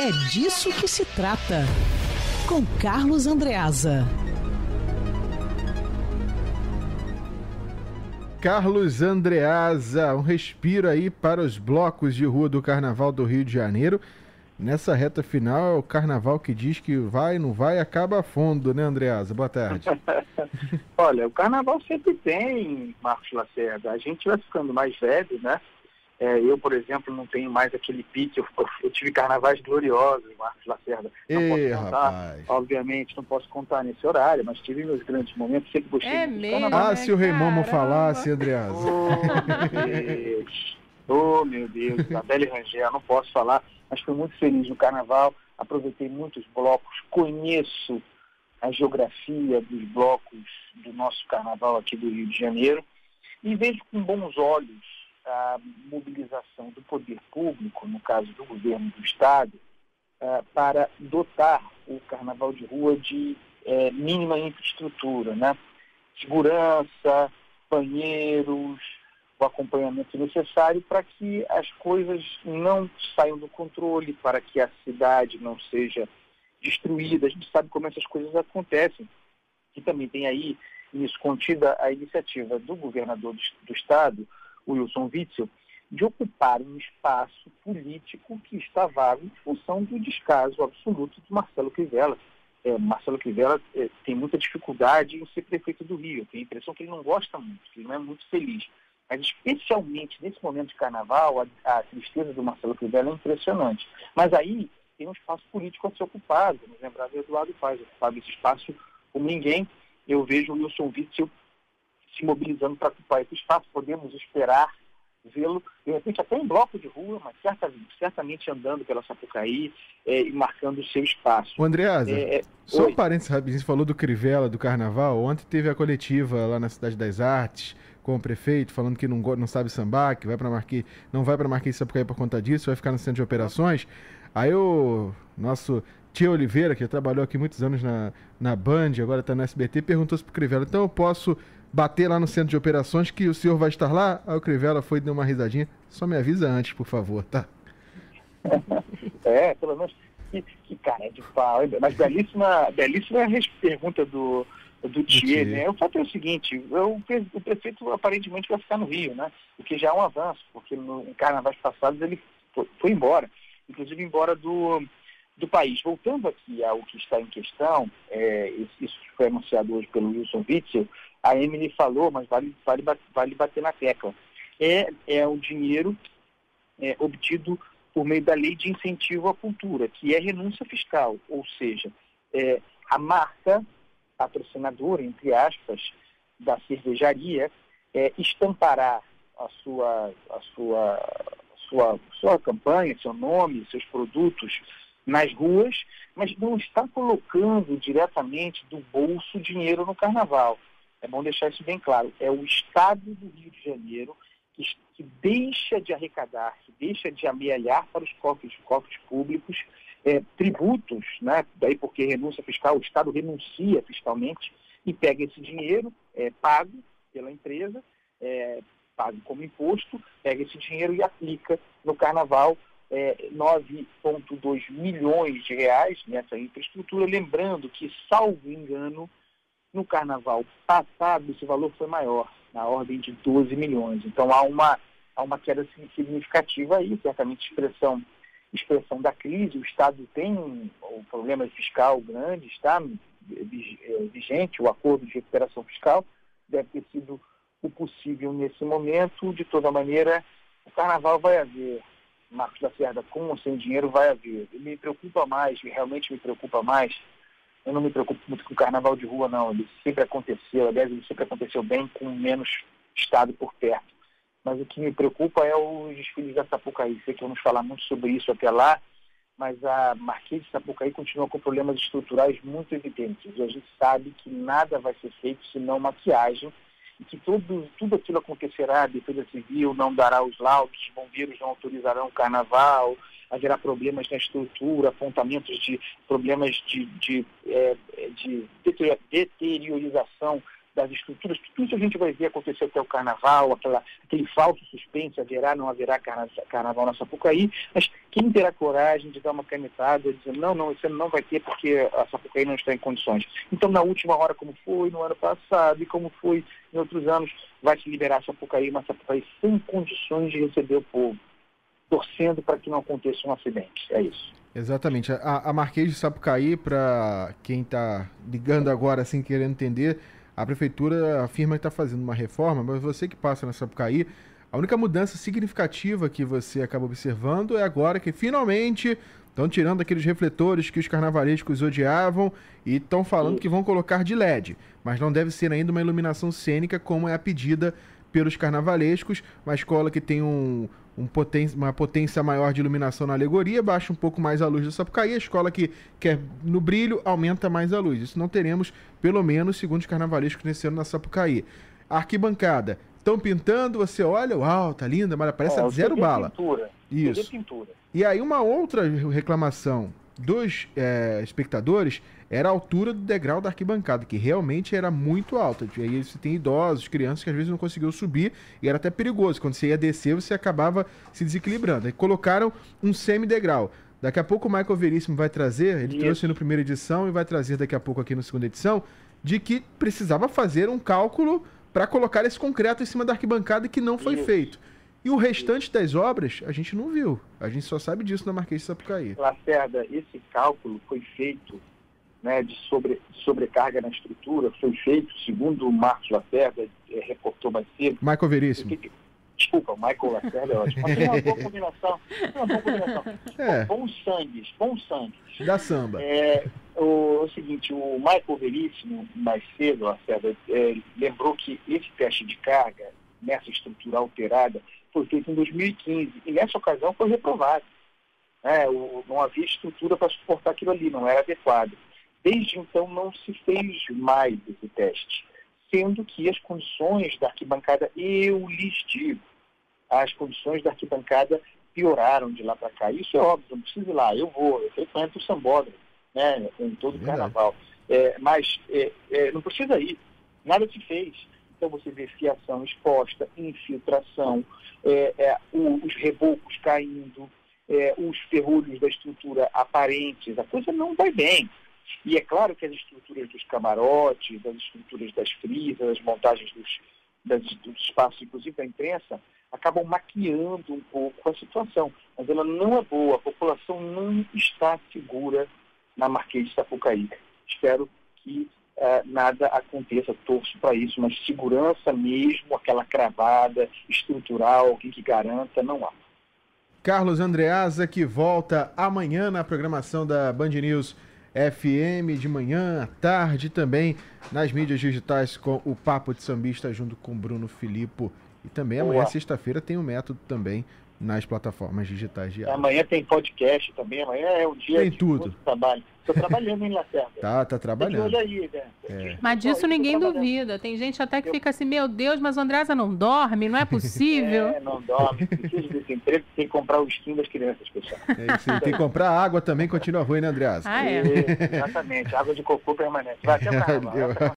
É disso que se trata. Com Carlos Andreasa. Carlos Andreasa, um respiro aí para os blocos de rua do Carnaval do Rio de Janeiro. Nessa reta final, é o carnaval que diz que vai, não vai, acaba a fundo, né, Andreasa? Boa tarde. Olha, o carnaval sempre tem, Marcos Lacerda. A gente vai ficando mais velho, né? É, eu, por exemplo, não tenho mais aquele pique. Eu, eu tive carnavais gloriosos, Marcos Lacerda. Não Ei, posso contar, rapaz. obviamente, não posso contar nesse horário, mas tive meus grandes momentos. Sempre gostei É mesmo? Ah, se o Rei Momo falasse, Andreasa. Oh, meu Deus. Oh, meu Deus. Isabelle Rangel, não posso falar, mas fui muito feliz no carnaval. Aproveitei muitos blocos, conheço a geografia dos blocos do nosso carnaval aqui do Rio de Janeiro e vejo com bons olhos mobilização do poder público, no caso do governo do Estado, ah, para dotar o carnaval de rua de eh, mínima infraestrutura, né? Segurança, banheiros, o acompanhamento necessário para que as coisas não saiam do controle, para que a cidade não seja destruída. A gente sabe como essas coisas acontecem. E também tem aí, nisso contida, a iniciativa do governador do, do estado, Wilson Witzel, de ocupar um espaço político que está vago em função do descaso absoluto do Marcelo Crivella. É, Marcelo Crivella é, tem muita dificuldade em ser prefeito do Rio. Tenho a impressão que ele não gosta muito, que ele não é muito feliz. Mas especialmente nesse momento de carnaval, a, a tristeza do Marcelo Crivella é impressionante. Mas aí tem um espaço político a ser ocupado. Vamos lembrar do Eduardo Paz, ocupava esse espaço como ninguém. Eu vejo o Wilson Witzel se mobilizando para ocupar esse espaço. Podemos esperar vê-lo, de repente até em bloco de rua, mas certamente, certamente andando pela Sapucaí é, e marcando o seu espaço. Ô, Andreasa, É, é, só oi. um parênteses rapidinho, você falou do Crivella, do Carnaval. Ontem teve a coletiva lá na Cidade das Artes com o prefeito, falando que não, não sabe sambar, que vai para Marquês, não vai para Marquês Sapucaí por conta disso, vai ficar no centro de operações. Aí o nosso Tia Oliveira, que trabalhou aqui muitos anos na, na Band, agora está no SBT, perguntou-se pro Crivella, então eu posso bater lá no centro de operações que o senhor vai estar lá? Aí o Crivella foi e deu uma risadinha. Só me avisa antes, por favor, tá? É, pelo menos. Que, que cara de pau. Mas belíssima, belíssima pergunta do, do Thier, né? O fato é o seguinte, o, pre- o prefeito aparentemente vai ficar no Rio, né? O que já é um avanço, porque no, em carnavais passados ele foi, foi embora, inclusive embora do, do país. Voltando aqui ao que está em questão, é, isso, foi anunciado hoje pelo Wilson Witzel, a Emily falou, mas vale, vale, vale bater na tecla. É, é o dinheiro é, obtido por meio da lei de incentivo à cultura, que é renúncia fiscal, ou seja, é, a marca patrocinadora, entre aspas, da cervejaria, é, estampará a sua, a sua, sua, sua campanha, seu nome, seus produtos nas ruas, mas não está colocando diretamente do bolso dinheiro no carnaval. É bom deixar isso bem claro. É o Estado do Rio de Janeiro que, que deixa de arrecadar, que deixa de amealhar para os cofres, cofres públicos é, tributos, né? daí porque renúncia fiscal, o Estado renuncia fiscalmente e pega esse dinheiro é, pago pela empresa, é, pago como imposto, pega esse dinheiro e aplica no carnaval é, 9,2 milhões de reais nessa infraestrutura, lembrando que, salvo engano, no carnaval passado esse valor foi maior, na ordem de 12 milhões. Então há uma, há uma queda significativa aí, certamente expressão, expressão da crise. O Estado tem um problema fiscal grande, está vigente o acordo de recuperação fiscal, deve ter sido o possível nesse momento. De toda maneira, o carnaval vai haver. Marcos da Cerda, com ou sem dinheiro, vai haver. Me preocupa mais, realmente me preocupa mais, eu não me preocupo muito com o carnaval de rua, não. Ele sempre aconteceu, aliás, ele sempre aconteceu bem com menos Estado por perto. Mas o que me preocupa é os desfiles da Sapucaí. Sei que vamos falar muito sobre isso até lá, mas a Marquês de Sapucaí continua com problemas estruturais muito evidentes. E a gente sabe que nada vai ser feito senão maquiagem e que tudo, tudo aquilo acontecerá, a Defesa Civil não dará os laudos, os bombeiros não autorizarão o carnaval, haverá problemas na estrutura, apontamentos de problemas de, de, é, de deteriorização das estruturas, tudo isso a gente vai ver acontecer até o carnaval, aquela, aquele falso suspense, haverá, não haverá carna, carnaval na Sapucaí, mas quem terá coragem de dar uma canetada, dizer, não, não, esse ano não vai ter porque a Sapucaí não está em condições. Então, na última hora, como foi no ano passado e como foi em outros anos, vai se liberar a Sapucaí, uma Sapucaí sem condições de receber o povo, torcendo para que não aconteça um acidente. É isso. Exatamente. A, a Marquês de Sapucaí, para quem está ligando agora, assim, querendo entender, a prefeitura afirma que está fazendo uma reforma, mas você que passa na Sapucaí, a única mudança significativa que você acaba observando é agora que finalmente estão tirando aqueles refletores que os carnavalescos odiavam e estão falando que vão colocar de LED, mas não deve ser ainda uma iluminação cênica como é a pedida pelos carnavalescos, uma escola que tem um, um poten uma potência maior de iluminação na alegoria, baixa um pouco mais a luz da Sapucaí, a escola que quer no brilho aumenta mais a luz. Isso não teremos, pelo menos, segundo os carnavalescos nesse ano na Sapucaí. Arquibancada, estão pintando, você olha, uau, tá linda, mas parece é, zero bala. Pintura. Isso. Pintura. E aí uma outra reclamação dos é, espectadores era a altura do degrau da arquibancada, que realmente era muito alta. E aí você tem idosos, crianças que às vezes não conseguiam subir e era até perigoso. Quando você ia descer, você acabava se desequilibrando. Aí colocaram um semi-degrau. Daqui a pouco o Michael Veríssimo vai trazer, ele Isso. trouxe na primeira edição e vai trazer daqui a pouco aqui na segunda edição, de que precisava fazer um cálculo para colocar esse concreto em cima da arquibancada que não foi Isso. feito. E o restante das obras a gente não viu. A gente só sabe disso na Marquês de Sapucaí. Lacerda, esse cálculo foi feito né, de, sobre, sobrecarga na estrutura, foi feito, segundo o Marcos Lacerda, é, reportou mais cedo. Michael Veríssimo. Que, desculpa, Michael Lacerda é ótimo. Mas tem uma boa combinação. Uma boa combinação. É. Bons sangues, bons sangues. Da samba. É, o, o, seguinte, o Michael Veríssimo, mais cedo, Lacerda, é, lembrou que esse teste de carga, nessa estrutura alterada, foi feito em 2015 e nessa ocasião foi reprovado. É, o, não havia estrutura para suportar aquilo ali, não era adequado. Desde então não se fez mais esse teste, sendo que as condições da arquibancada, eu lhes digo, as condições da arquibancada pioraram de lá para cá. Isso é óbvio, não preciso ir lá, eu vou, eu frequento o sambódromo, né, em todo o carnaval. É, mas é, é, não precisa ir, nada se fez. Então você vê fiação exposta, infiltração, é, é, os rebocos caindo, é, os ferrolhos da estrutura aparentes, a coisa não vai bem. E é claro que as estruturas dos camarotes, das estruturas das frisas, as montagens dos, das, dos espaços, inclusive da imprensa, acabam maquiando um pouco a situação. Mas ela não é boa, a população não está segura na Marquês de Sapucaí. Espero que uh, nada aconteça, torço para isso, mas segurança mesmo, aquela cravada estrutural, alguém que garanta, não há. Carlos Andreasa, que volta amanhã na programação da Band News FM, de manhã, à tarde também, nas mídias digitais com o Papo de Sambista junto com Bruno Filippo. E também amanhã, sexta-feira, tem o método também nas plataformas digitais de áudio. Amanhã tem podcast também, amanhã é o dia tem de tudo. trabalho. Estou trabalhando em Lacerda. Tá, tá trabalhando. Aí, né? é. Mas disso ninguém duvida. Tem gente até que eu... fica assim, meu Deus, mas o Andresa não dorme, não é possível. é, não dorme. Precisa desse emprego, tem que comprar o skin das crianças, pessoal. É isso aí. Tem que comprar água também, continua ruim, né, Andreasa? Ah, é. Exatamente, água de cocô permanente. Vai até o carnaval.